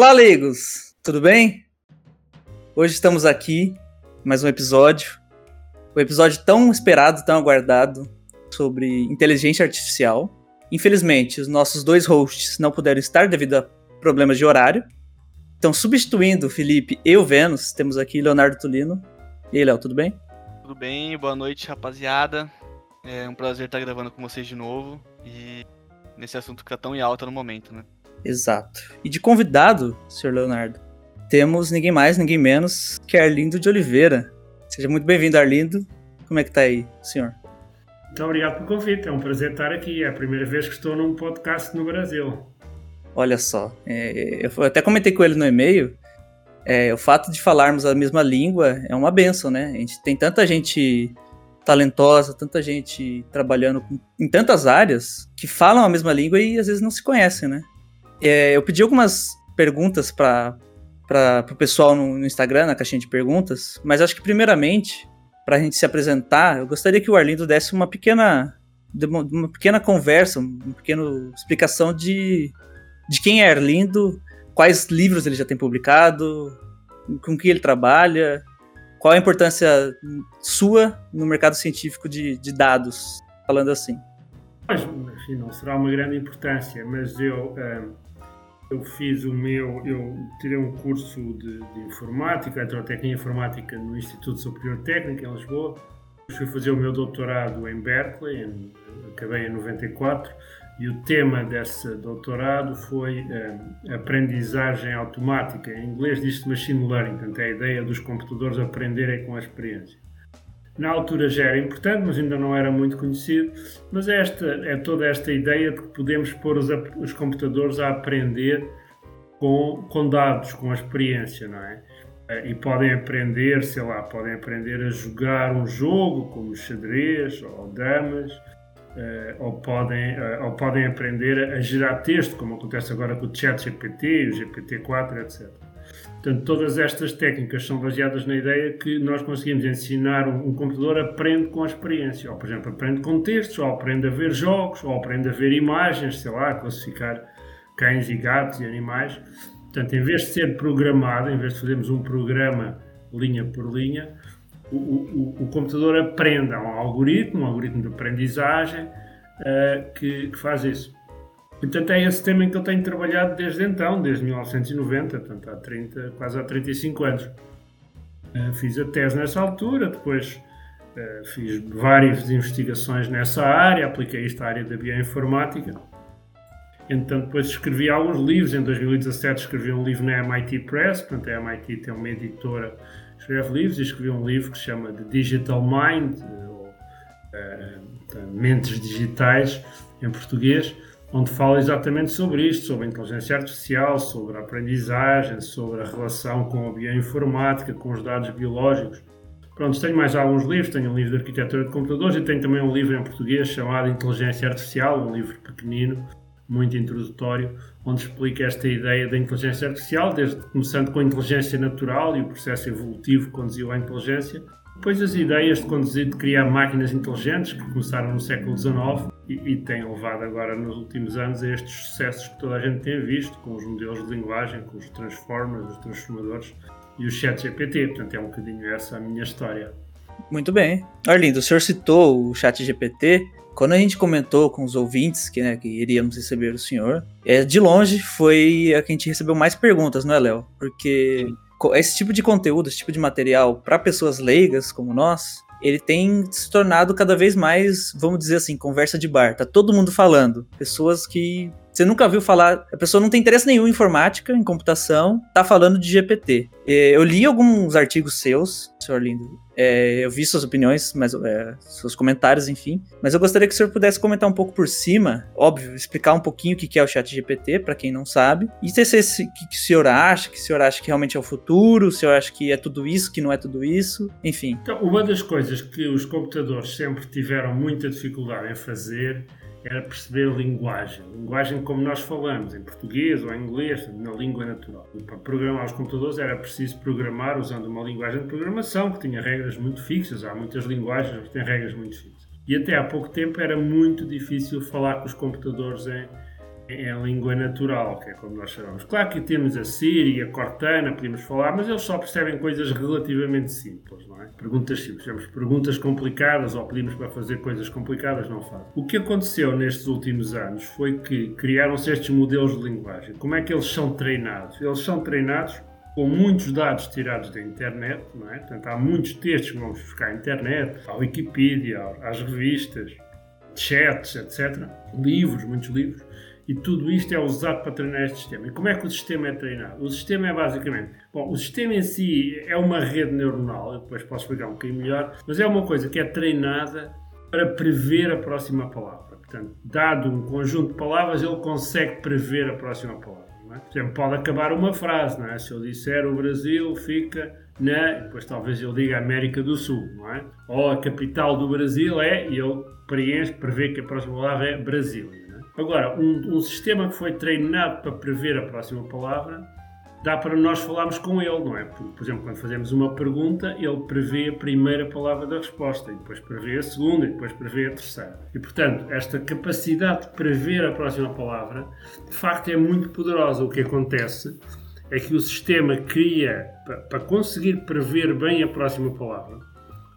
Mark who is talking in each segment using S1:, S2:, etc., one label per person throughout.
S1: Olá, leigos! Tudo bem? Hoje estamos aqui, mais um episódio. Um episódio tão esperado, tão aguardado sobre inteligência artificial. Infelizmente, os nossos dois hosts não puderam estar devido a problemas de horário. Então, substituindo o Felipe e o Vênus, temos aqui Leonardo Tulino. E aí, Léo, tudo bem?
S2: Tudo bem, boa noite, rapaziada. É um prazer estar gravando com vocês de novo. E nesse assunto que tá tão em alta no momento, né?
S1: Exato. E de convidado, Sr. Leonardo, temos ninguém mais, ninguém menos que Arlindo de Oliveira. Seja muito bem-vindo, Arlindo. Como é que tá aí, senhor?
S3: Muito obrigado pelo convite, é um prazer estar aqui. É a primeira vez que estou num podcast no Brasil.
S1: Olha só, é, eu até comentei com ele no e-mail, é, o fato de falarmos a mesma língua é uma benção, né? A gente tem tanta gente talentosa, tanta gente trabalhando com, em tantas áreas que falam a mesma língua e às vezes não se conhecem, né? É, eu pedi algumas perguntas para o pessoal no, no, Instagram, na caixinha de perguntas, mas acho que primeiramente, para a gente se apresentar, eu gostaria que o Arlindo desse uma pequena, uma, pequena conversa, uma pequena explicação de, de quem é Arlindo, quais livros ele já tem publicado, com que ele trabalha, qual a importância sua no mercado científico de, de dados, falando assim.
S3: Mas, enfim, não será uma grande importância, mas eu, eh, eu fiz o meu, eu tirei um curso de, de informática, eletrotécnica informática no Instituto Superior Técnico em Lisboa. Fui fazer o meu doutorado em Berkeley, em, acabei em 94, e o tema desse doutorado foi uh, aprendizagem automática. Em inglês diz-se machine learning, portanto é a ideia dos computadores aprenderem com a experiência. Na altura já era importante, mas ainda não era muito conhecido. Mas é esta, é toda esta ideia de que podemos pôr os, os computadores a aprender com, com dados, com a experiência, não é? Eh, e podem aprender, sei lá, podem aprender a jogar um jogo como xadrez ou damas, uh, ou, podem, uh, ou podem aprender a gerar texto, como acontece agora com o ChatGPT, o GPT-4, etc. Portanto, todas estas técnicas são baseadas na ideia que nós conseguimos ensinar um, um, computador aprende com a experiência, ou por exemplo, aprende com textos, ou aprende a ver jogos, ou aprende a ver imagens, sei lá, classificar cães e gatos e animais. Portanto, em vez de ser programado, em vez de fazermos um programa linha por linha, o, o, o computador aprende, há um algoritmo, um algoritmo de aprendizagem uh, que, que, faz isso. Portanto, é esse tema em que eu tenho trabalhado desde então, desde 1990, portanto, há 30, quase há 35 anos. Uh, fiz a tese nessa altura, depois uh, fiz várias investigações nessa área, apliquei isto à área da bioinformática. Então, depois escrevi alguns livros. Em 2017 escrevi um livro na MIT Press, portanto, a MIT tem uma editora escreve livros e escreveu um livro que se chama The Digital Mind, ou uh, Mentes Digitais, em português, onde fala exatamente sobre isto, sobre a inteligência artificial, sobre a aprendizagem, sobre a relação com a bioinformática, com os dados biológicos. Pronto, tenho mais alguns livros, tenho um livro de arquitetura de computadores e tenho também um livro em português chamado Inteligência Artificial, um livro pequenino, muito introdutório, onde explica esta ideia da inteligência artificial, desde começando com a inteligência natural e o processo evolutivo que conduziu à inteligência, depois as ideias de conduzir, de criar máquinas inteligentes, que começaram no século XIX e, e têm levado agora nos últimos anos a estes sucessos que toda a gente tem visto, com os modelos de linguagem, com os transformers, os transformadores e o chat GPT. Portanto, é um bocadinho essa a minha história.
S1: Muito bem. Arlindo, o senhor citou o chat GPT quando a gente comentou com os ouvintes que, né, que iríamos receber o senhor, é, de longe foi a que a gente recebeu mais perguntas, não é, Léo? Porque Sim. esse tipo de conteúdo, esse tipo de material para pessoas leigas como nós, ele tem se tornado cada vez mais, vamos dizer assim, conversa de bar. Tá todo mundo falando. Pessoas que você nunca viu falar, a pessoa não tem interesse nenhum em informática, em computação, tá falando de GPT. Eu li alguns artigos seus, senhor Lindo, é, eu vi suas opiniões, mas, é, seus comentários, enfim. Mas eu gostaria que o senhor pudesse comentar um pouco por cima, óbvio, explicar um pouquinho o que é o chat GPT, para quem não sabe. E se, se, o que o senhor acha, que o senhor acha que realmente é o futuro, o senhor acha que é tudo isso, que não é tudo isso, enfim.
S3: Então, uma das coisas que os computadores sempre tiveram muita dificuldade em fazer era perceber a linguagem. Linguagem como nós falamos, em português ou em inglês, na língua natural. E para programar os computadores era preciso programar usando uma linguagem de programação que tinha regras muito fixas. Há muitas linguagens que têm regras muito fixas. E até há pouco tempo era muito difícil falar com os computadores em, é a língua natural, que é como nós chamamos. Claro que temos a Siri a Cortana, podemos falar, mas eles só percebem coisas relativamente simples, não é? Perguntas simples. Temos perguntas complicadas ou pedimos para fazer coisas complicadas, não fazem. O que aconteceu nestes últimos anos foi que criaram-se estes modelos de linguagem. Como é que eles são treinados? Eles são treinados com muitos dados tirados da internet, não é? Portanto, há muitos textos que vamos buscar à internet, à Wikipedia, às revistas, chats, etc. Livros, muitos livros e tudo isto é usado para treinar este sistema. E como é que o sistema é treinado? O sistema é basicamente. Bom, o sistema em si é uma rede neuronal, eu depois posso explicar um bocadinho melhor, mas é uma coisa que é treinada para prever a próxima palavra. Portanto, dado um conjunto de palavras, ele consegue prever a próxima palavra. Não é? Por exemplo, pode acabar uma frase, não é? Se eu disser o Brasil fica na. Depois talvez eu diga América do Sul, não é? Ou a capital do Brasil é, e ele preenche, prevê que a próxima palavra é Brasil. Agora, um, um, sistema que foi treinado para prever a próxima palavra, dá para nós falarmos com ele, não é? Por, por exemplo, quando fazemos uma pergunta, ele prevê a primeira palavra da resposta, e depois prevê a segunda, e depois prevê a terceira. E, portanto, esta capacidade de prever a próxima palavra, de facto, é muito poderosa. O que acontece é que o sistema cria, para, para conseguir prever bem a próxima palavra,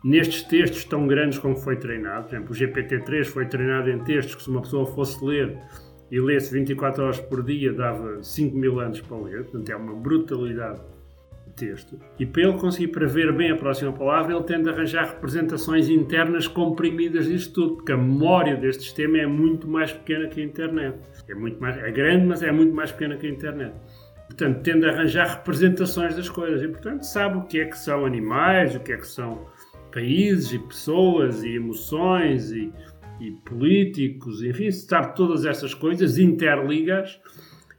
S3: nestes textos tão grandes como foi treinado. Por exemplo, o GPT-3 foi treinado em textos que se uma pessoa fosse ler e lesse 24 horas por dia dava 5 mil anos para ler, portanto é uma brutalidade de textos. E para ele conseguir prever bem a próxima palavra, ele tende a arranjar representações internas comprimidas disto tudo, porque a memória deste sistema é muito mais pequena que a internet. É, muito mais, é grande, mas é muito mais pequena que a internet. Portanto, tende a arranjar representações das coisas e, portanto, sabe o que é que são animais, o que é que são países e pessoas e emoções e, e políticos, enfim, sabe todas essas coisas, interligas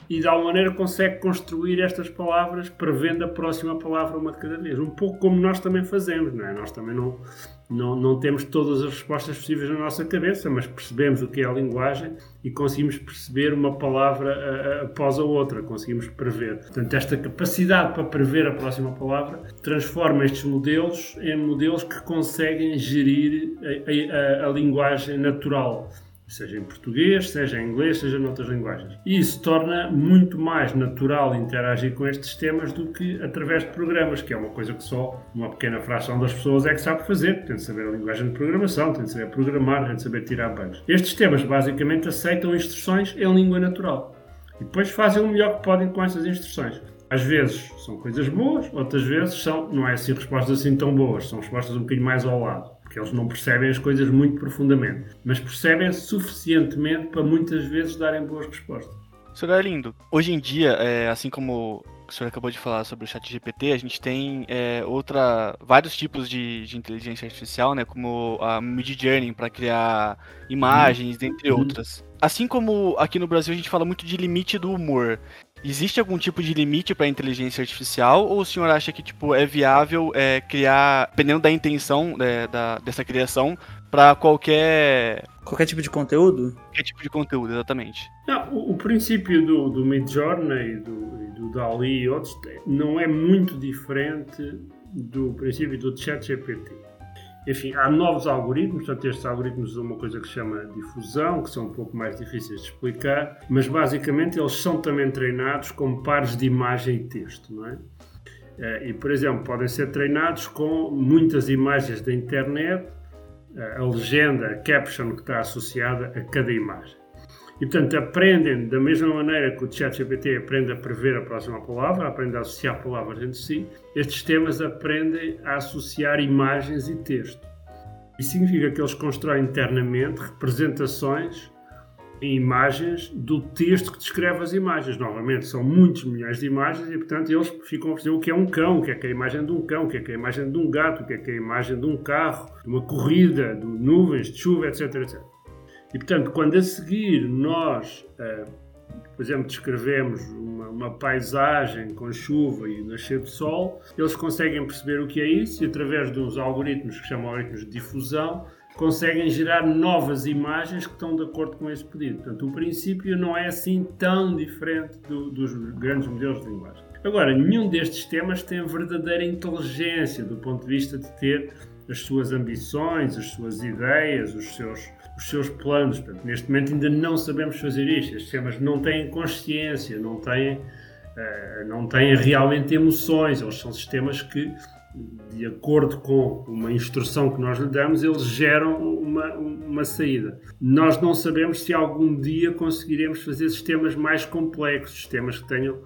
S3: e de alguma maneira consegue construir estas palavras prevendo a próxima palavra uma de cada vez. Um pouco como nós também fazemos, não é? Nós também não, não, não temos todas as respostas possíveis na nossa cabeça, mas percebemos o que é a linguagem e conseguimos perceber uma palavra após a outra, conseguimos prever. Portanto, esta capacidade para prever a próxima palavra transforma estes modelos em modelos que conseguem gerir a, a, a linguagem natural seja em português, seja em inglês, seja noutras linguagens. E isso torna muito mais natural interagir com estes sistemas do que através de programas, que é uma coisa que só uma pequena fração das pessoas é que sabe fazer. Tem de saber a linguagem de programação, tem de saber programar, tem de saber tirar bugs. Estes sistemas basicamente aceitam instruções em língua natural e depois fazem o melhor que podem com essas instruções. Às vezes são coisas boas, outras vezes são, não é assim respostas assim tão boas, são respostas um bocadinho mais ao lado porque eles não percebem as coisas muito profundamente, mas percebem suficientemente para muitas vezes darem boas respostas.
S2: Sr. Arlindo, hoje em dia, é, assim como o senhor acabou de falar sobre o chat GPT, a gente tem é, outra, vários tipos de, de, inteligência artificial, né, como a Midjourney para criar imagens, uhum. dentre outras. Assim como aqui no Brasil a gente fala muito de limite do humor, Existe algum tipo de limite para a inteligência artificial ou o senhor acha que tipo é viável é, criar, dependendo da intenção é, da, dessa criação, para qualquer
S1: qualquer tipo de conteúdo?
S2: Qualquer tipo de conteúdo, exatamente.
S3: Não, o, o, princípio do, do Midjourney e do, do DALI e outros não é muito diferente do princípio do ChatGPT. Enfim, há novos algoritmos, portanto, estes algoritmos usam uma coisa que se chama difusão, que são um pouco mais difíceis de explicar, mas basicamente eles são também treinados com pares de imagem e texto, não é? Eh, e, por exemplo, podem ser treinados com muitas imagens da internet, eh, a legenda, a caption que está associada a cada imagem. E, portanto, aprendem da mesma maneira que o ChatGPT aprende a prever a próxima palavra, aprende a associar palavras entre si, estes sistemas aprendem a associar imagens e texto. Isso significa que eles constroem internamente representações em imagens do texto que descreve as imagens. Novamente, são muitos milhões de imagens e, portanto, eles ficam a dizer o que é um cão, o que é, que é a imagem de um cão, o que é, que é a imagem de um gato, o que é, que é a imagem de um carro, de uma corrida, de nuvens, de chuva, etc, etc. E, portanto, quando a seguir nós, uh, por exemplo, descrevemos uma, uma, paisagem com chuva e nascer de sol, eles conseguem perceber o que é isso e, através dos algoritmos que chamam algoritmos de difusão, conseguem gerar novas imagens que estão de acordo com esse pedido. Portanto, o princípio não é assim tão diferente do, dos grandes modelos de linguagem. Agora, nenhum destes sistemas tem verdadeira inteligência do ponto de vista de ter as suas ambições, as suas ideias, os seus, os seus planos. Portanto, neste momento ainda não sabemos fazer isto. Estes sistemas não têm consciência, não têm, uh, não têm realmente emoções. Eles são sistemas que, de acordo com uma instrução que nós lhe damos, eles geram uma, uma saída. Nós não sabemos se algum dia conseguiremos fazer sistemas mais complexos, sistemas que tenham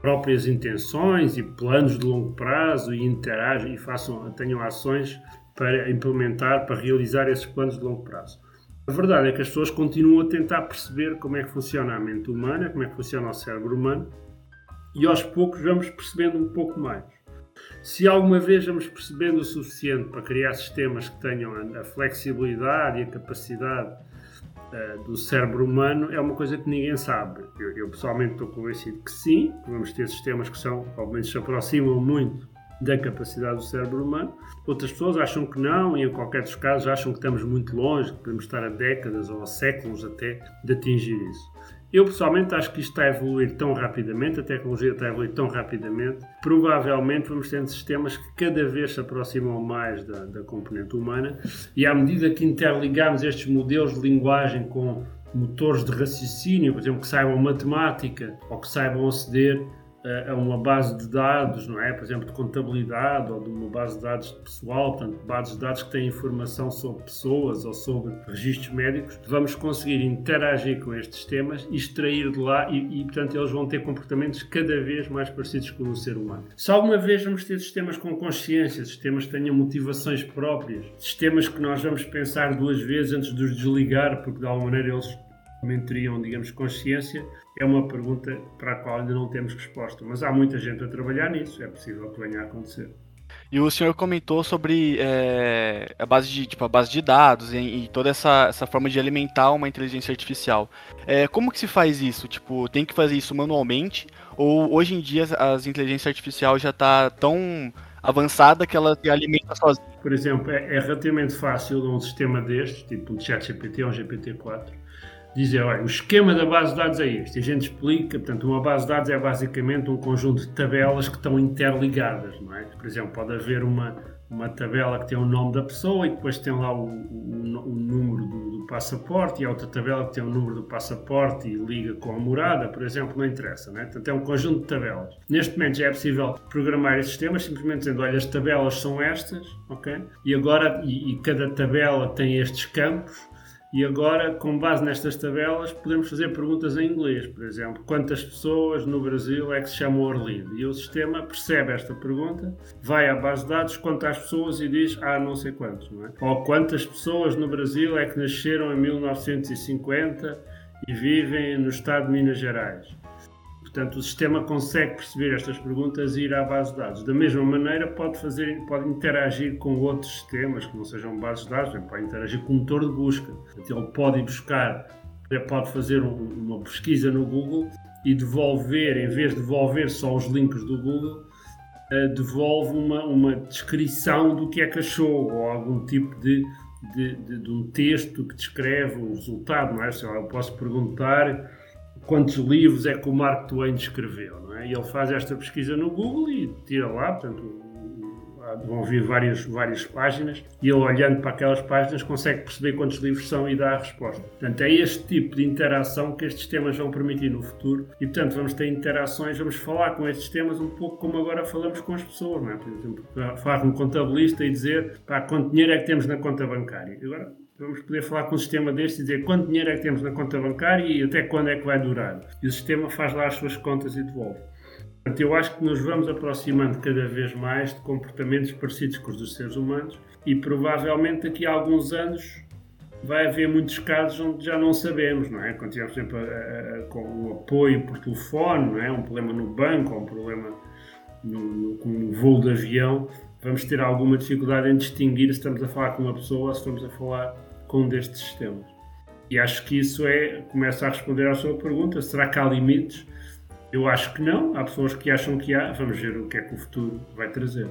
S3: próprias intenções e planos de longo prazo e interagem e façam, tenham ações para implementar, para realizar esses planos de longo prazo. A verdade é que as pessoas continuam a tentar perceber como é que funciona a mente humana, como é que funciona o cérebro humano, e aos poucos vamos percebendo um pouco mais. Se alguma vez vamos percebendo o suficiente para criar sistemas que tenham a flexibilidade e a capacidade uh, do cérebro humano, é uma coisa que ninguém sabe. Eu, eu pessoalmente estou convencido que sim, vamos ter sistemas que são, ao menos se aproximam muito da capacidade do cérebro humano. Outras pessoas acham que não, e em qualquer dos casos acham que estamos muito longe, que podemos estar a décadas ou a séculos até de atingir isso. Eu pessoalmente acho que isto está a evoluir tão rapidamente, a tecnologia está a evoluir tão rapidamente, provavelmente vamos ter sistemas que cada vez se aproximam mais da, da componente humana e à medida que interligamos estes modelos de linguagem com motores de raciocínio, por exemplo, que saibam matemática ou que saibam aceder a uma base de dados, não é? Por exemplo, de contabilidade ou de uma base de dados pessoal, portanto, bases de dados que têm informação sobre pessoas ou sobre registros médicos, vamos conseguir interagir com estes sistemas e extrair de lá e, e, portanto, eles vão ter comportamentos cada vez mais parecidos com o ser humano. Se alguma vez vamos ter sistemas com consciência, sistemas que tenham motivações próprias, sistemas que nós vamos pensar duas vezes antes de os desligar, porque de alguma maneira eles também teriam, digamos, consciência, é uma pergunta para a qual ainda não temos resposta. Mas há muita gente a trabalhar nisso, é possível que venha a acontecer.
S2: E o senhor comentou sobre é, a base de tipo a base de dados e, e, toda essa, essa forma de alimentar uma inteligência artificial. É, como que se faz isso? Tipo, tem que fazer isso manualmente? Ou hoje em dia as inteligências artificiais já está tão avançada que ela se alimenta sozinha?
S3: Por exemplo, é, é relativamente fácil num sistema destes, tipo um ChatGPT ou um GPT-4, dizer, olha, o esquema da base de dados é este. A gente explica, portanto, uma base de dados é basicamente um conjunto de tabelas que estão interligadas, não é? Por exemplo, pode haver uma, uma tabela que tem o nome da pessoa e depois tem lá o, o, o número do, do, passaporte e a outra tabela que tem o número do passaporte e liga com a morada, por exemplo, não interessa, né? Portanto, é um conjunto de tabelas. Neste momento já é possível programar esses sistemas simplesmente dizendo, olha, as tabelas são estas, ok? E agora, e, e cada tabela tem estes campos e agora, com base nestas tabelas, podemos fazer perguntas em inglês. Por exemplo, quantas pessoas no Brasil é que se chamam Orlindo? E o sistema percebe esta pergunta, vai à base de dados, conta as pessoas e diz, ah, não sei quantos, não é? Ou quantas pessoas no Brasil é que nasceram em 1950 e vivem no estado de Minas Gerais? Portanto, o sistema consegue perceber estas perguntas e ir à base de dados. Da mesma maneira, pode, fazer, pode interagir com outros sistemas que não sejam bases de dados, pode interagir com um motor de busca. Portanto, ele pode ir buscar, pode fazer um, uma pesquisa no Google e devolver, em vez de devolver só os links do Google, uh, devolve uma, uma descrição do que é achou ou algum tipo de, de, de, de um texto que descreve o resultado. Não é? Eu posso perguntar quantos livros é que o Mark Twain escreveu, não é? E ele faz esta pesquisa no Google e tira lá, portanto, vão vir várias, várias páginas e ele olhando para aquelas páginas consegue perceber quantos livros são e dá a resposta. Portanto, é este tipo de interação que estes sistemas vão permitir no futuro e, portanto, vamos ter interações, vamos falar com estes sistemas um pouco como agora falamos com as pessoas, não é? Por exemplo, falar com um contabilista e dizer, pá, quanto dinheiro é que temos na conta bancária? Agora, vamos poder falar com um sistema deste e dizer quanto dinheiro é que temos na conta bancária e até quando é que vai durar. E o sistema faz lá as suas contas e devolve. Portanto, eu acho que nos vamos aproximando cada vez mais de comportamentos parecidos com os dos seres humanos e provavelmente daqui a alguns anos vai haver muitos casos onde já não sabemos, não é? Quando tivermos, por exemplo, a, a, com o apoio por telefone, não é? Um problema no banco ou um problema no, no, o voo de avião, vamos ter alguma dificuldade em distinguir se estamos a falar com uma pessoa ou se estamos a falar com um destes sistemas. E acho que isso é, começa a responder à sua pergunta, será que há limites? Eu acho que não, há pessoas que acham que há, vamos ver o que é que o futuro vai trazer.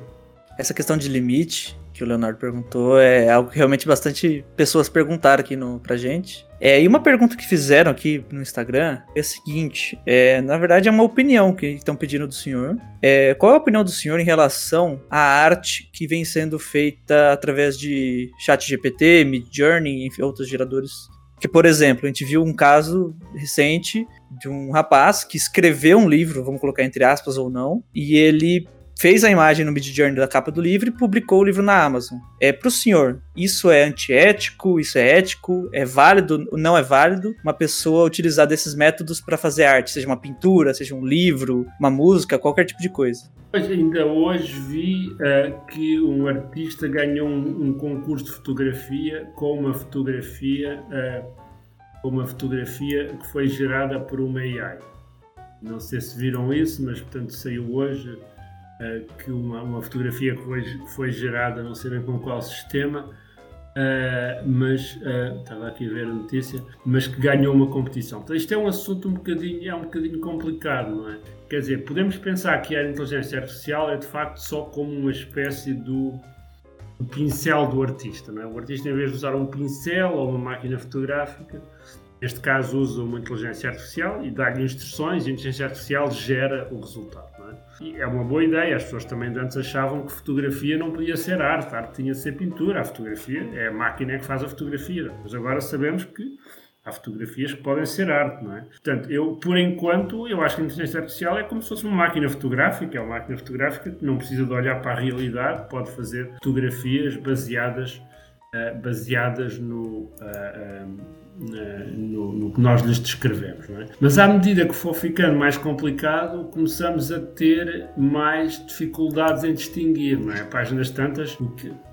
S1: essa questão de limite que o Leonardo perguntou é algo que realmente bastante pessoas perguntaram aqui no, pra gente. É, e uma pergunta que fizeram aqui no Instagram é a seguinte: é, na verdade, é uma opinião que estão pedindo do senhor. É, qual é a opinião do senhor em relação à arte que vem sendo feita através de ChatGPT, Midjourney, enfim, outros geradores? Que, por exemplo, a gente viu um caso recente de um rapaz que escreveu um livro, vamos colocar entre aspas ou não, e ele fez a imagem no Midjourney da capa do livro e publicou o livro na Amazon. É para o senhor, isso é antiético, isso é ético, é válido, não é válido uma pessoa utilizar desses métodos para fazer arte, seja uma pintura, seja um livro, uma música, qualquer tipo de coisa.
S3: Ainda hoje vi uh, que um artista ganhou um, um, concurso de fotografia com uma fotografia, uh, uma fotografia que foi gerada por uma AI. Não sei se viram isso, mas portanto saiu hoje que uma, uma, fotografia que foi, foi gerada, não sei bem com qual sistema, uh, mas uh, estava aqui a ver a notícia, mas que ganhou uma competição. Então isto é um assunto um bocadinho, é um bocadinho complicado, não é? Quer dizer, podemos pensar que a inteligência artificial é de facto só como uma espécie do, do pincel do artista, não é? O artista em vez de usar um pincel ou uma máquina fotográfica, neste caso usa uma inteligência artificial e dá-lhe instruções e a inteligência artificial gera o resultado. E é uma boa ideia. As pessoas também antes achavam que fotografia não podia ser arte, arte tinha de ser pintura. A fotografia é a máquina que faz a fotografia. Mas agora sabemos que há fotografias que podem ser arte, não é? Portanto, eu, por enquanto, eu acho que a inteligência artificial é como se fosse uma máquina fotográfica. É uma máquina fotográfica que não precisa de olhar para a realidade, pode fazer fotografias baseadas, uh, baseadas no. Uh, eh, um, eh, no, no, que nós lhes descrevemos. É? Mas à medida que for ficando mais complicado, começamos a ter mais dificuldades em distinguir. Não é? Páginas tantas,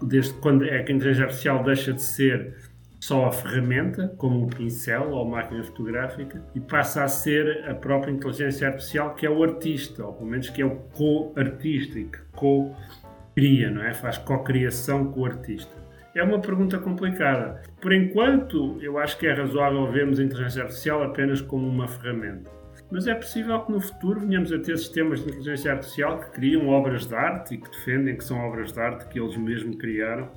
S3: desde quando é que a inteligência artificial deixa de ser só a ferramenta, como o pincel ou a máquina fotográfica, e passa a ser a própria inteligência artificial que é o artista, ou pelo menos que é o co-artista e que co-cria, não é? Faz co-criação com o artista. É uma pergunta complicada. Por enquanto, eu acho que é razoável vermos a inteligência artificial apenas como uma ferramenta. Mas é possível que no futuro venhamos a ter sistemas de inteligência artificial que criam obras de arte e que defendem que são obras de arte que eles mesmos criaram.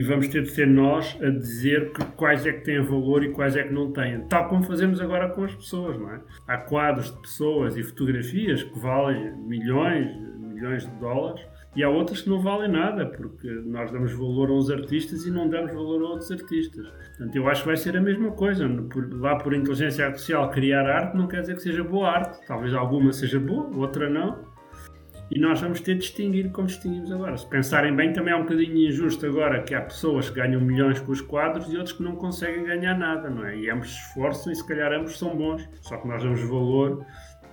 S3: E vamos ter de ser nós a dizer que quais é que têm valor e quais é que não têm. Tal como fazemos agora com as pessoas, não é? Há quadros de pessoas e fotografias que valem milhões, milhões de dólares e há outras que não valem nada, porque nós damos valor a uns artistas e não damos valor a outros artistas. Portanto, eu acho que vai ser a mesma coisa. Lá por inteligência artificial criar arte não quer dizer que seja boa arte. Talvez alguma seja boa, outra não. E nós vamos ter de distinguir como distinguimos agora. Se pensarem bem, também é um bocadinho injusto agora que há pessoas que ganham milhões com os quadros e outros que não conseguem ganhar nada, não é? E ambos se esforçam e se calhar ambos são bons. Só que nós damos valor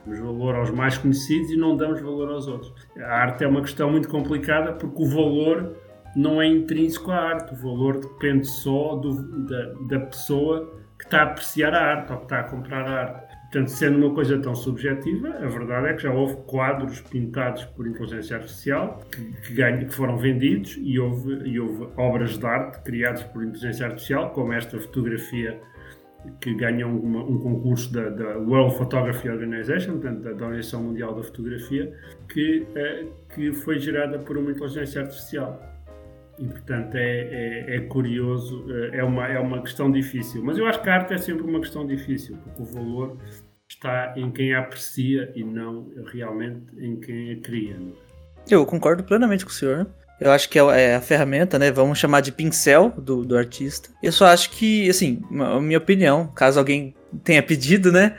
S3: Damos valor aos mais conhecidos e não damos valor aos outros. A arte é uma questão muito complicada porque o valor não é intrínseco à arte. O valor depende só do, da, da pessoa que está a apreciar a arte ou que está a comprar a arte. Portanto, sendo uma coisa tão subjetiva, a verdade é que já houve quadros pintados por inteligência artificial que, que, que foram vendidos e houve, e houve obras de arte criadas por inteligência artificial, como esta fotografia que ganham uma, um concurso da, da, World Photography Organization, portanto, da, Organização Mundial da Fotografia, que, é, que foi gerada por uma inteligência artificial. E, portanto, é, é, é, curioso, eh, é uma, é uma questão difícil. Mas eu acho que a arte é sempre uma questão difícil, porque o valor está em quem a aprecia e não realmente em quem a cria.
S1: É? Eu concordo plenamente com o senhor. Eu acho que é, é a ferramenta, né? Vamos chamar de pincel do, do artista. Eu só acho que, assim, a minha opinião, caso alguém tenha pedido, né?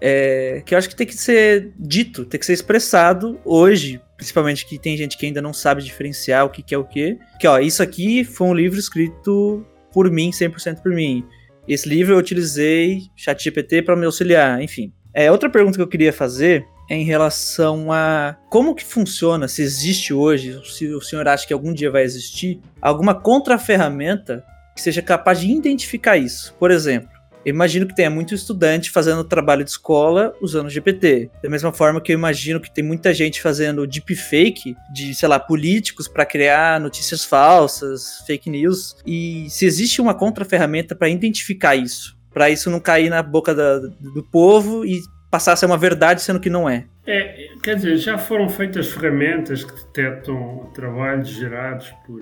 S1: É, que eu acho que tem que ser dito, tem que ser expressado hoje, principalmente que tem gente que ainda não sabe diferenciar o que, que é o que. Que, ó, isso aqui foi um livro escrito por mim, 100% por mim. Esse livro eu utilizei ChatGPT para me auxiliar, enfim. É, outra pergunta que eu queria fazer em relação a como que funciona, se existe hoje, se o senhor acha que algum dia vai existir, alguma contra-ferramenta que seja capaz de identificar isso. Por exemplo, imagino que tenha muito estudante fazendo trabalho de escola usando GPT. Da mesma forma que eu imagino que tem muita gente fazendo deepfake de, sei lá, políticos para criar notícias falsas, fake news. E se existe uma contra-ferramenta para identificar isso, para isso não cair na boca da, do povo e passar a ser uma verdade, sendo que não é.
S3: É, quer dizer, já foram feitas ferramentas que detectam trabalhos gerados por,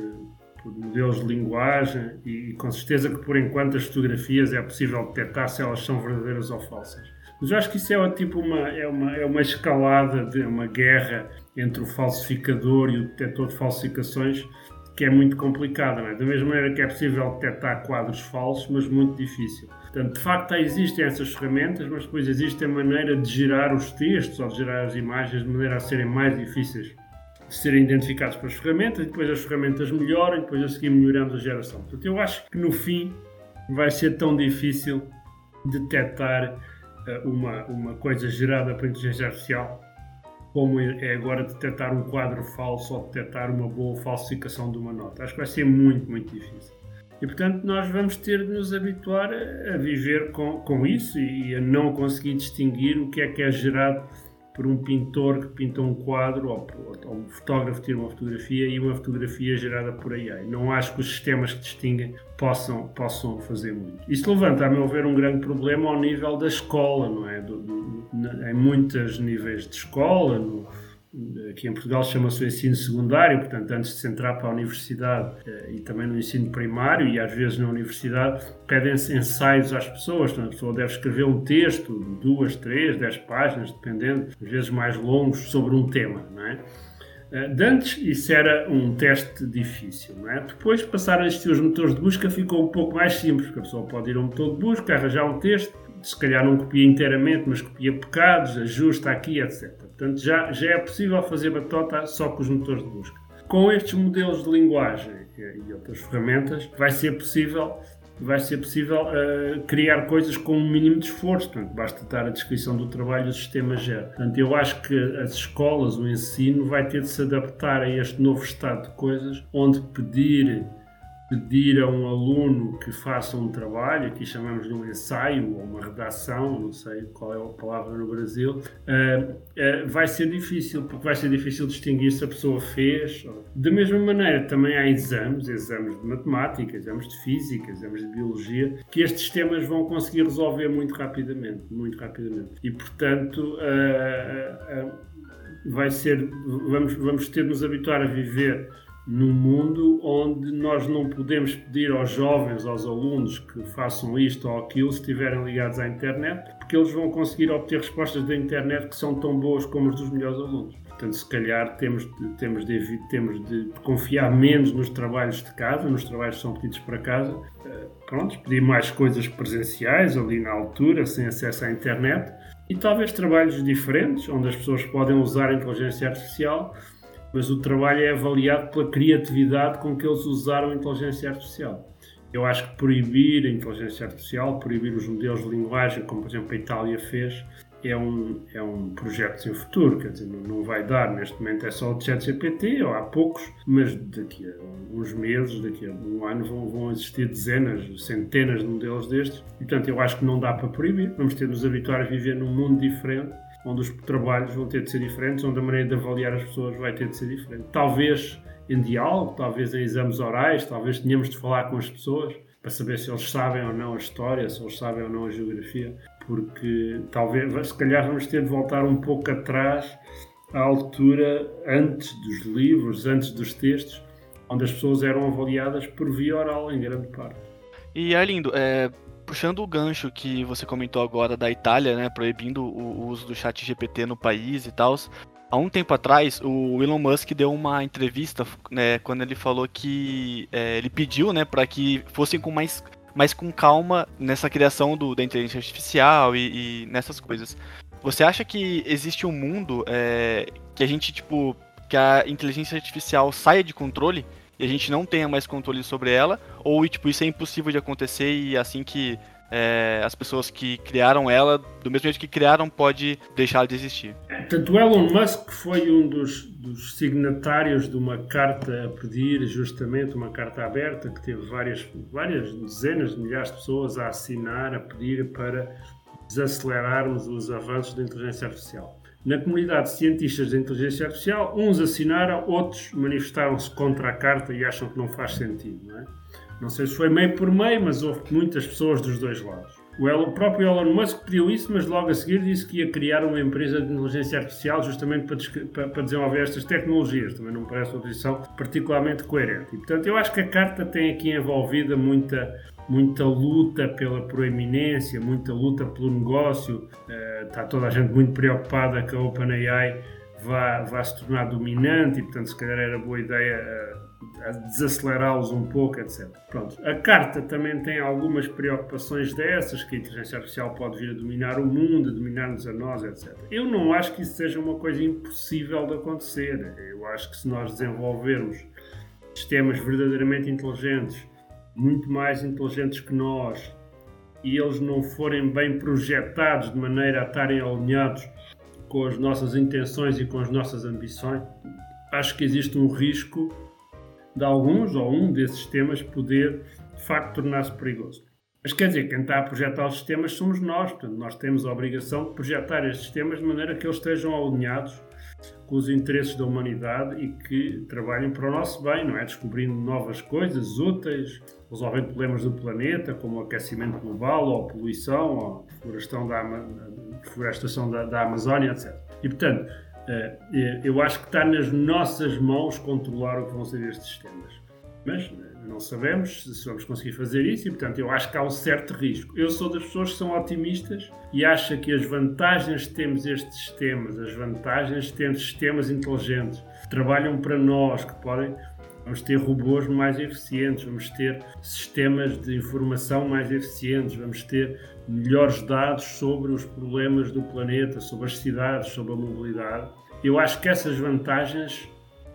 S3: por modelos de linguagem e, com certeza que por enquanto as fotografias é possível detectar se elas são verdadeiras ou falsas. Mas eu acho que isso é tipo uma, é uma, é uma escalada de uma guerra entre o falsificador e o detector de falsificações que é muito complicada. É? Da mesma maneira que é possível detectar quadros falsos, mas muito difícil. Portanto, de facto, existem essas ferramentas, mas depois existe a maneira de gerar os textos ou de gerar as imagens de maneira a serem mais difíceis de serem identificados pelas ferramentas, e depois as ferramentas melhoram, e depois a seguir melhoramos a geração. Portanto, eu acho que no fim vai ser tão difícil detectar eh, uma, uma coisa gerada pela inteligência artificial, como é agora detectar um quadro falso ou detectar uma boa falsificação de uma nota. Acho que vai ser muito, muito difícil. E portanto, nós vamos ter de nos habituar a, a viver com, com isso e a não conseguir distinguir o que é que é gerado por um pintor que pinta um quadro ou, ou, um fotógrafo tira uma fotografia e uma fotografia gerada por AI. Não acho que os sistemas que distinguem possam, possam fazer muito. Isso levanta, a meu ver, um grande problema ao nível da escola, não é? Do, do, em muitos níveis de escola, no, aqui em Portugal chama-se o ensino secundário, portanto, antes de se entrar para a universidade eh, e também no ensino primário e às vezes na universidade, pedem-se ensaios às pessoas. Portanto, a pessoa deve escrever um texto, duas, três, dez páginas, dependendo, às vezes mais longos, sobre um tema, não é? Eh, de antes, isso era um teste difícil, não é? Depois passaram a existir os motores de busca, ficou um pouco mais simples, porque a pessoa pode ir a um motor de busca, arranjar um texto, se calhar não copia inteiramente, mas copia pecados, ajusta aqui, etc. Portanto, já, já é possível fazer batota só com os motores de busca. Com estes modelos de linguagem e outras ferramentas, vai ser possível vai ser possível uh, criar coisas com um mínimo de esforço. Portanto, basta dar a descrição do trabalho o sistema gera. Portanto, eu acho que as escolas, o ensino, vai ter de se adaptar a este novo estado de coisas, onde pedir pedir a um aluno que faça um trabalho, aqui chamamos de um ensaio ou uma redação, não sei qual é a palavra no Brasil, uh, uh, vai ser difícil, porque vai ser difícil distinguir se a pessoa fez. Da mesma maneira, também há exames, exames de matemática, exames de física, exames de biologia, que estes sistemas vão conseguir resolver muito rapidamente, muito rapidamente. E, portanto, uh, vai ser, vamos, vamos ter de nos habituar a viver num mundo onde nós não podemos pedir aos jovens, aos alunos que façam isto ou aquilo se estiverem ligados à internet, porque eles vão conseguir obter respostas da internet que são tão boas como as dos melhores alunos. Portanto, se calhar temos de, temos de, temos de confiar menos nos trabalhos de casa, nos trabalhos que são pedidos para casa, eh, pronto, pedir mais coisas presenciais ali na altura, sem acesso à internet, e talvez trabalhos diferentes, onde as pessoas podem usar a inteligência artificial mas o trabalho é avaliado pela criatividade com que eles usaram a inteligência artificial. Eu acho que proibir a inteligência artificial, proibir os modelos de linguagem, como por exemplo a Itália fez, é um, é um projeto sem futuro, quer dizer, não, vai dar, neste momento é só o ChatGPT, ou há poucos, mas daqui a uns meses, daqui a um ano vão, vão existir dezenas, centenas de modelos destes, e portanto eu acho que não dá para proibir, vamos ter de nos habituar a viver num mundo diferente onde os trabalhos vão ter de ser diferentes, onde a maneira de avaliar as pessoas vai ter de ser diferente. Talvez em diálogo, talvez em exames orais, talvez tenhamos de falar com as pessoas para saber se eles sabem ou não a história, se eles sabem ou não a geografia, porque talvez, se calhar, vamos ter de voltar um pouco atrás à altura antes dos livros, antes dos textos, onde as pessoas eram avaliadas por via oral, em grande parte.
S2: E Arlindo, é, puxando o gancho que você comentou agora da Itália, né, proibindo o uso do chat GPT no país e tal, há um tempo atrás o Elon Musk deu uma entrevista, né, quando ele falou que é, ele pediu, né, para que fossem com mais, mais com calma nessa criação do, da inteligência artificial e, e nessas coisas. Você acha que existe um mundo é, que a gente tipo que a inteligência artificial saia de controle? E a gente não tenha mais controle sobre ela, ou tipo, isso é impossível de acontecer e assim que é, as pessoas que criaram ela, do mesmo jeito que criaram, pode deixar de existir.
S3: Tanto Elon Musk foi um dos, dos, signatários de uma carta a pedir, justamente uma carta aberta, que teve várias, várias dezenas de milhares de pessoas a assinar, a pedir para desacelerarmos os avanços da inteligência artificial na comunidade de cientistas de inteligência artificial, uns assinaram, outros manifestaram-se contra a carta e acham que não faz sentido. Não, é? não sei se foi meio por meio, mas houve muitas pessoas dos dois lados. O próprio Elon Musk pediu isso, mas logo a seguir disse que ia criar uma empresa de inteligência artificial justamente para, para desenvolver estas tecnologias. Também não me parece uma posição particularmente coerente. E, portanto, eu acho que a carta tem aqui envolvida muita, muita luta pela proeminência, muita luta pelo negócio. Está toda a gente muito preocupada que a OpenAI vá, vá se tornar dominante e, portanto, se calhar era boa ideia uh, desacelerá-los um pouco, etc. Pronto. A carta também tem algumas preocupações dessas, que a inteligência artificial pode vir a dominar o mundo, dominar-nos a nós, etc. Eu não acho que isso seja uma coisa impossível de acontecer. Eu acho que se nós desenvolvermos sistemas verdadeiramente inteligentes, muito mais inteligentes que nós, e eles não forem bem projetados de maneira a estarem alinhados com as nossas intenções e com as nossas ambições, acho que existe um risco de alguns ou um desses sistemas poder de facto tornar-se perigoso. Mas quer dizer, quem está a projetar os sistemas somos nós, portanto, nós temos a obrigação de projetar estes sistemas de maneira que eles estejam alinhados com os interesses da humanidade e que trabalhem para o nosso bem, não é? Descobrindo novas coisas úteis, resolvendo problemas do planeta, como o aquecimento global, ou poluição, ou florestação da, florestação da, da Amazónia, etc. E, portanto, eh, eh, eu acho que está nas nossas mãos controlar o que vão ser estes sistemas. Mas eh, não sabemos se vamos conseguir fazer isso e, portanto, eu acho que há um certo risco. Eu sou das pessoas que são otimistas e acho que as vantagens de termos estes sistemas, as vantagens de termos sistemas inteligentes que trabalham para nós, que podem Vamos ter robôs mais eficientes, vamos ter sistemas de informação mais eficientes, vamos ter melhores dados sobre os problemas do planeta, sobre as cidades, sobre a mobilidade. Eu acho que essas vantagens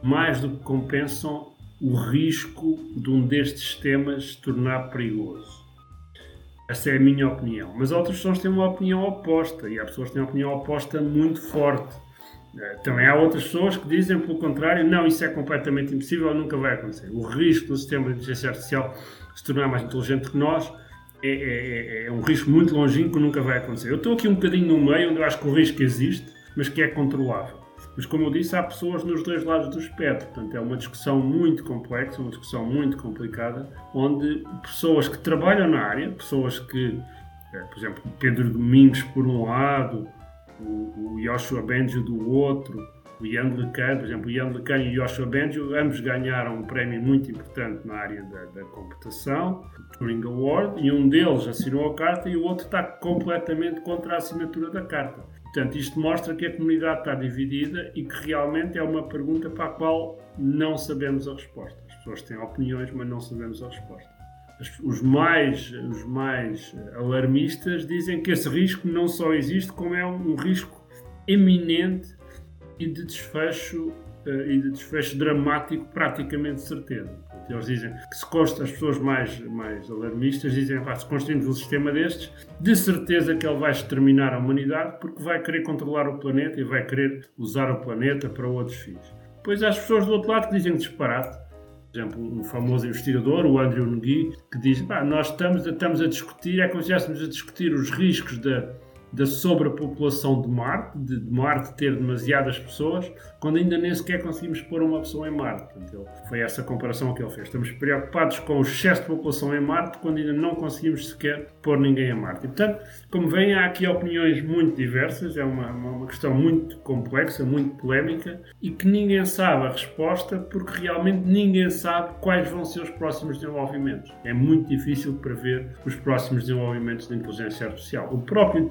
S3: mais do que compensam o risco de um destes sistemas se tornar perigoso. Essa é a minha opinião. Mas outras pessoas têm uma opinião oposta e há pessoas que têm uma opinião oposta muito forte. Eh, também há outras pessoas que dizem, pelo contrário, não, isso é completamente impossível, nunca vai acontecer. O risco do sistema de inteligência artificial se tornar mais inteligente que nós é, é, é, é um risco muito longínquo nunca vai acontecer. Eu estou aqui um bocadinho no meio, onde eu acho que o risco existe, mas que é controlável. Mas, como eu disse, há pessoas nos dois lados do espectro. Portanto, é uma discussão muito complexa, uma discussão muito complicada, onde pessoas que trabalham na área, pessoas que, eh, por exemplo, Pedro Domingos por um lado, o, o Joshua Benjo do outro, o Ian LeCun, por exemplo, o Ian LeCun e o Joshua Benjo, ambos ganharam um prémio muito importante na área da, da computação, o Turing Award, e um deles assinou a carta e o outro está completamente contra a assinatura da carta. Portanto, isto mostra que a comunidade está dividida e que realmente é uma pergunta para a qual não sabemos a resposta. As pessoas têm opiniões, mas não sabemos a resposta. Os mais, os mais alarmistas dizem que esse risco não só existe, como é um risco eminente e de desfecho uh, e de desfecho dramático praticamente certeza. Eles dizem que se consta, as pessoas mais, mais alarmistas dizem que se construirmos um sistema destes, de certeza que ele vai exterminar a humanidade porque vai querer controlar o planeta e vai querer usar o planeta para outros fins. Depois há as pessoas do outro lado que dizem disparate. Por exemplo, um famoso investigador, o Andrew Ngui, que diz: nós estamos, estamos a discutir, é como se estivéssemos a discutir os riscos da da sobrepopulação de Marte, de, Marte ter demasiadas pessoas, quando ainda nem sequer conseguimos pôr uma pessoa em Marte. Foi essa comparação que ele fez. Estamos preocupados com o excesso de população em Marte, quando ainda não conseguimos sequer pôr ninguém em Marte. E, portanto, como veem, há aqui opiniões muito diversas, é uma, uma questão muito complexa, muito polémica, e que ninguém sabe a resposta, porque realmente ninguém sabe quais vão ser os próximos desenvolvimentos. É muito difícil prever os próximos desenvolvimentos da inteligência artificial. O próprio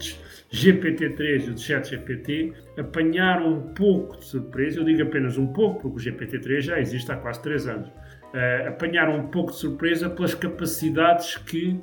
S3: GPT-3 e o ChatGPT apanharam um pouco de surpresa, eu digo apenas um pouco, porque o GPT-3 já existe há quase 3 anos, uh, apanharam um pouco de surpresa pelas capacidades que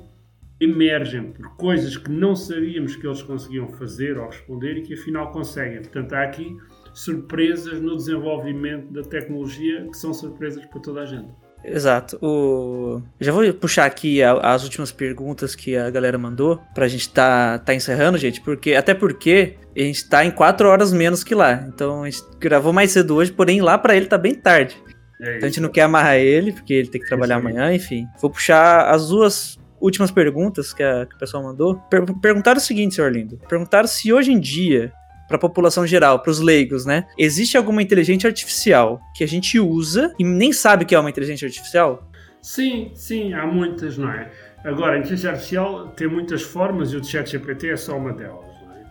S3: emergem, por coisas que não sabíamos que eles conseguiam fazer ou responder e que afinal conseguem. Portanto, há aqui surpresas no desenvolvimento da tecnologia que são surpresas para toda a gente.
S1: Exato. O... Já vou puxar aqui as últimas perguntas que a galera mandou pra gente tá, tá encerrando, gente, porque até porque a gente tá em quatro horas menos que lá. Então a gente gravou mais cedo hoje, porém lá para ele tá bem tarde. É então a gente não quer amarrar ele, porque ele tem que trabalhar amanhã, enfim. Vou puxar as duas últimas perguntas que, a, que o pessoal mandou. Per perguntaram o seguinte, senhor Lindo. Perguntaram se hoje em dia para a população geral, para os leigos, né? Existe alguma inteligência artificial que a gente usa e nem sabe que é uma inteligência artificial?
S3: Sim, sim, há muitas, não é? Agora, a inteligência artificial tem muitas formas e o chat GPT é só uma delas. É?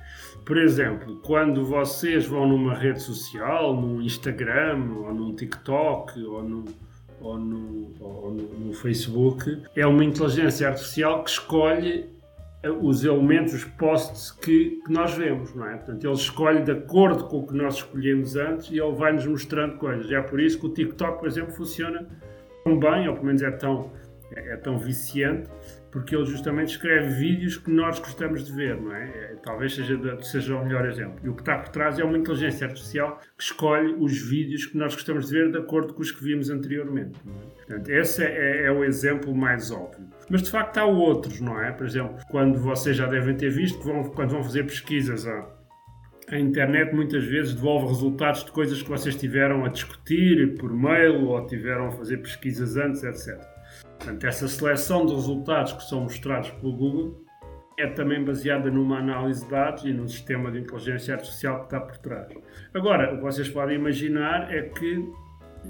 S3: Por exemplo, quando vocês vão numa rede social, no Instagram, ou num TikTok, ou no, ou no, ou no, no Facebook, é uma inteligência artificial que escolhe os elementos, os posts que, que, nós vemos, não é? Portanto, ele escolhe de acordo com o que nós escolhemos antes e ele vai-nos mostrando coisas. É por isso que o TikTok, por exemplo, funciona tão bem, ou pelo menos é tão, é, é tão viciante, porque ele justamente escreve vídeos que nós gostamos de ver, não é? é talvez seja, seja o melhor exemplo. E o que está por trás é uma inteligência artificial que escolhe os vídeos que nós gostamos de ver de acordo com os que vimos anteriormente. É? Portanto, esse é, é, o exemplo mais óbvio. Mas de facto há outros, não é? Por exemplo, quando vocês já devem ter visto que vão, quando vão fazer pesquisas a, a internet muitas vezes devolve resultados de coisas que vocês tiveram a discutir por mail ou tiveram a fazer pesquisas antes, etc. Portanto, essa seleção de resultados que são mostrados pelo Google é também baseada numa análise de dados e num sistema de inteligência artificial que está por trás. Agora, o que vocês podem imaginar é que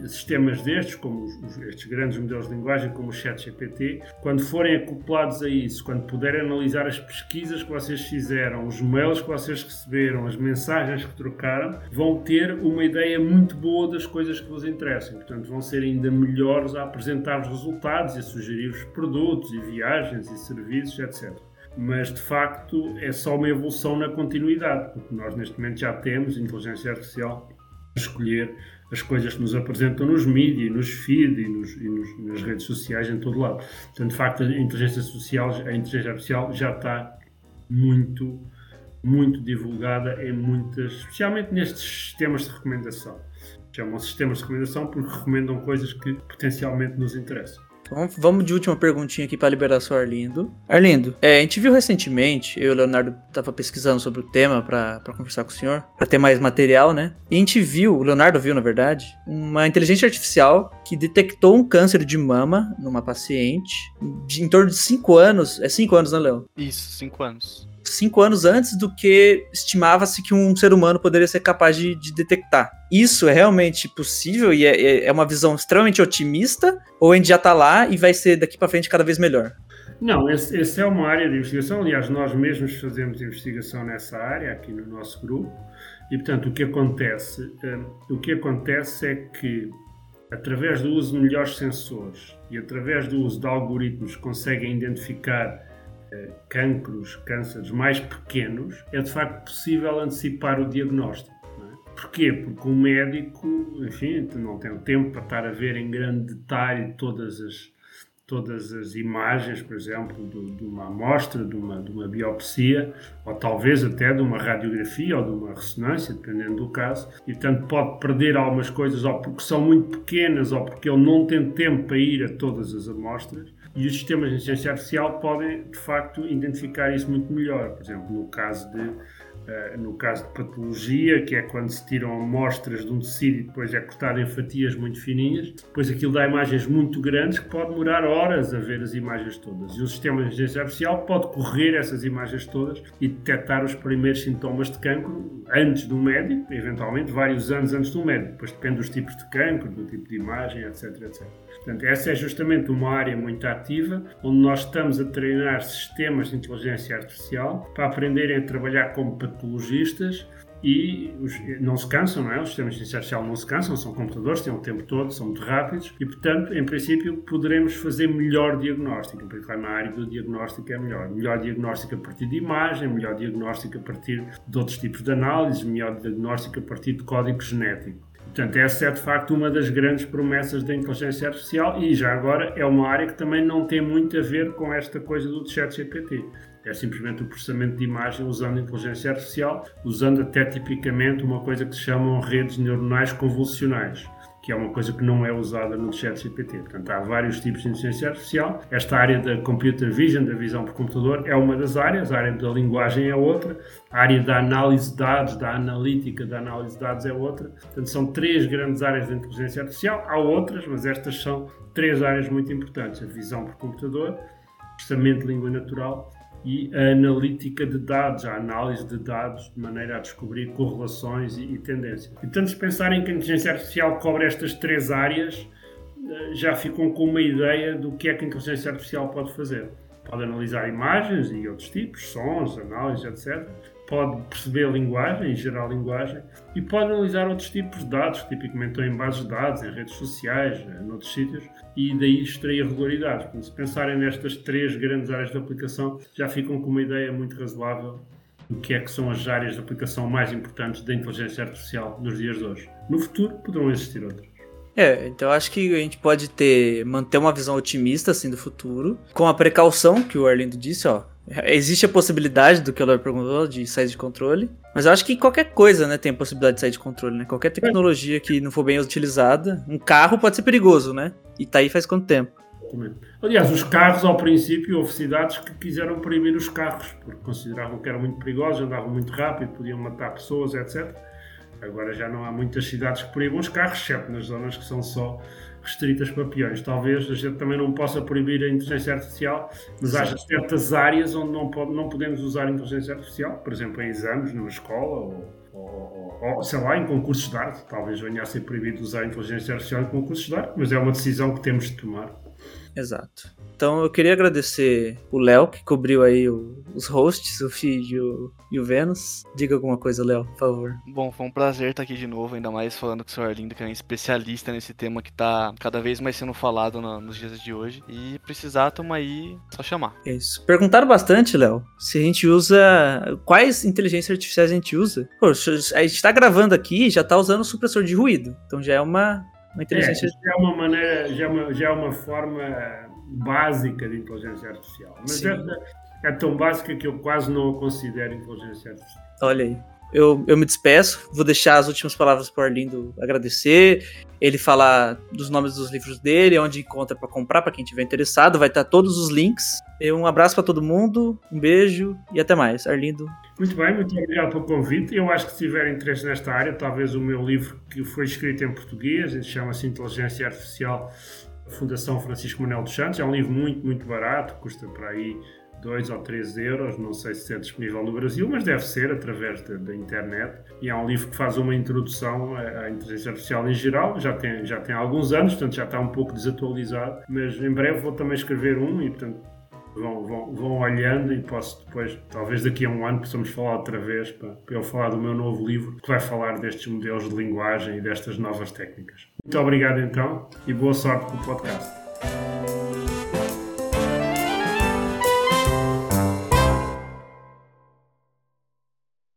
S3: sistemas destes, como os, estes grandes modelos de linguagem, como o ChatGPT, quando forem acoplados a isso, quando puderem analisar as pesquisas que vocês fizeram, os mails que vocês receberam, as mensagens que trocaram, vão ter uma ideia muito boa das coisas que vos interessam. Portanto, vão ser ainda melhores a apresentar os resultados e a sugerir os produtos e viagens e serviços, etc mas de facto é só uma evolução na continuidade, porque nós neste momento já temos inteligência artificial a escolher as coisas que nos apresentam nos mídias, nos feed e, nos, e nos, nas redes sociais em todo lado. Portanto, de facto, a inteligência social, a inteligência artificial já está muito, muito divulgada em muitas, especialmente nestes sistemas de recomendação. Chamam sistemas de recomendação porque recomendam coisas que potencialmente nos interessam.
S1: Então, vamos de última perguntinha aqui para liberar o Arlindo. Arlindo, é, a gente viu recentemente, eu e o Leonardo tava pesquisando sobre o tema para conversar com o senhor, para ter mais material, né? E a gente viu, o Leonardo viu, na verdade, uma inteligência artificial que detectou um câncer de mama numa paciente de, em torno de 5 anos. É 5 anos, né, Léo?
S2: Isso, 5 anos
S1: cinco anos antes do que estimava-se que um ser humano poderia ser capaz de, de detectar. Isso é realmente possível e é, é, uma visão extremamente otimista? Ou a gente já está lá e vai ser daqui para frente cada vez melhor?
S3: Não, essa é uma área de investigação. Aliás, nós mesmos fazemos investigação nessa área aqui no nosso grupo. E portanto, o que acontece, um, o que acontece é que através do uso de melhores sensores e através do uso de algoritmos conseguem identificar cancros, cânceres mais pequenos, é de facto possível antecipar o diagnóstico. É? Porquê? Porque o médico, enfim, não tem o tempo para estar a ver em grande detalhe todas as, todas as imagens, por exemplo, de, de uma amostra, de uma, de uma biopsia, ou talvez até de uma radiografia ou de uma ressonância, dependendo do caso, e portanto pode perder algumas coisas ou porque são muito pequenas ou porque ele não tem tempo para ir a todas as amostras, e os sistemas de inteligência artificial podem, de facto, identificar isso muito melhor. Por exemplo, no caso de, no caso de patologia, que é quando se tiram amostras de um tecido e depois é cortado em fatias muito fininhas, depois aquilo dá imagens muito grandes que pode demorar horas a ver as imagens todas. E o sistema de inteligência artificial pode correr essas imagens todas e detectar os primeiros sintomas de cancro antes do médico, eventualmente vários anos antes do médico. Depois depende dos tipos de cancro, do tipo de imagem, etc, etc. Portanto, essa é justamente uma área muito ativa onde nós estamos a treinar sistemas de inteligência artificial para aprenderem a trabalhar como patologistas e os, não se cansam, não é? Os sistemas de inteligência artificial não se cansam, são computadores, têm o tempo todo, são muito rápidos e, portanto, em princípio, poderemos fazer melhor diagnóstico. Em particular, na área do diagnóstico é melhor. Melhor diagnóstico a partir de imagem, melhor diagnóstico a partir de outros tipos de análises, melhor diagnóstico a partir de código genético. Portanto, essa é de facto uma das grandes promessas da inteligência artificial e já agora é uma área que também não tem muito a ver com esta coisa do chat GPT. É simplesmente o processamento de imagem usando inteligência artificial, usando até tipicamente uma coisa que se chamam redes neuronais convolucionais que é uma coisa que não é usada no chat GPT. Portanto, há vários tipos de inteligência artificial. Esta área da computer vision, da visão por computador, é uma das áreas, a área da linguagem é outra, a área da análise de dados, da analítica da análise de dados é outra. Portanto, são três grandes áreas de inteligência artificial. Há outras, mas estas são três áreas muito importantes: a visão por computador, processamento de língua natural e a analítica de dados, a análise de dados, de maneira a descobrir correlações e, e tendências. E, portanto, se pensarem que a inteligência artificial cobre estas três áreas, eh, já ficam com uma ideia do que é que a inteligência artificial pode fazer. Pode analisar imagens e outros tipos, sons, análises, etc. Pode perceber a linguagem e gerar linguagem e pode analisar outros tipos de dados, tipicamente em bases de dados, em redes sociais, em outros sítios, e daí extrair regularidades. Se pensarem nestas três grandes áreas de aplicação, já ficam com uma ideia muito razoável do que é que são as áreas de aplicação mais importantes da inteligência artificial nos dias de hoje. No futuro poderão existir outras.
S1: É, então acho que a gente pode ter manter uma visão otimista assim do futuro, com a precaução que o Arlindo disse, ó. Existe a possibilidade do que o Léo perguntou de sair de controle, mas eu acho que qualquer coisa, né, tem a possibilidade de sair de controle, né? Qualquer tecnologia que não for bem utilizada, um carro pode ser perigoso, né? E tá aí faz quanto tempo?
S3: Aliás, os carros, ao princípio, houve cidades que quiseram proibir os carros, porque consideravam que eram muito perigosos, andavam muito rápido, podiam matar pessoas, etc. Agora já não há muitas cidades que proíbam os carros, exceto nas zonas que são só restritas para peões. Talvez a gente também não possa proibir a inteligência artificial, mas Sim. haja certas áreas onde não, pode, não podemos usar a inteligência artificial, por exemplo, em exames, numa escola ou, ou, ou, sei lá, em concursos de arte. Talvez venha a ser proibido usar a inteligência artificial em concursos de arte, mas é uma decisão que temos de tomar.
S1: Exato. Então eu queria agradecer o Léo, que cobriu aí o, os hosts, o Feed e o, e o Vênus. Diga alguma coisa, Léo, por favor.
S2: Bom, foi um prazer estar aqui de novo, ainda mais falando com o Sr. Arlindo, que é um especialista nesse tema que está cada vez mais sendo falado no, nos dias de hoje. E precisar, tamo aí, só chamar.
S1: É isso. Perguntaram bastante, Léo, se a gente usa. Quais inteligências artificiais a gente usa? Pô, a gente está gravando aqui já está usando o supressor de ruído. Então já é uma, uma inteligência.
S3: É, já é uma maneira, já é uma, já é uma forma básica de inteligência artificial. Mas é, é, tão básica que eu quase não a considero inteligência artificial.
S1: Olha aí. Eu, eu me despeço, vou deixar as últimas palavras para o Arlindo agradecer, ele falar dos nomes dos livros dele, onde encontra para comprar, para quem tiver interessado, vai estar todos os links. Um abraço para todo mundo, um beijo e até mais. Arlindo.
S3: Muito bem, muito obrigado pelo convite. Eu acho que se tiver interesse nesta área, talvez o meu livro que foi escrito em português, chama-se Inteligência Artificial Fundação Francisco Manuel dos Santos. É um livro muito, muito barato, custa para aí 2 ou 3 euros, não sei se é disponível no Brasil, mas deve ser através da, da, internet. E é um livro que faz uma introdução à, inteligência artificial em geral, já tem, já tem alguns anos, portanto já está um pouco desatualizado, mas em breve vou também escrever um e portanto vão, vão, vão olhando e posso depois, talvez daqui a um ano, possamos falar outra vez para, para eu falar do meu novo livro que vai falar destes modelos de linguagem e destas novas técnicas. Muito obrigado então e boa sorte com o podcast.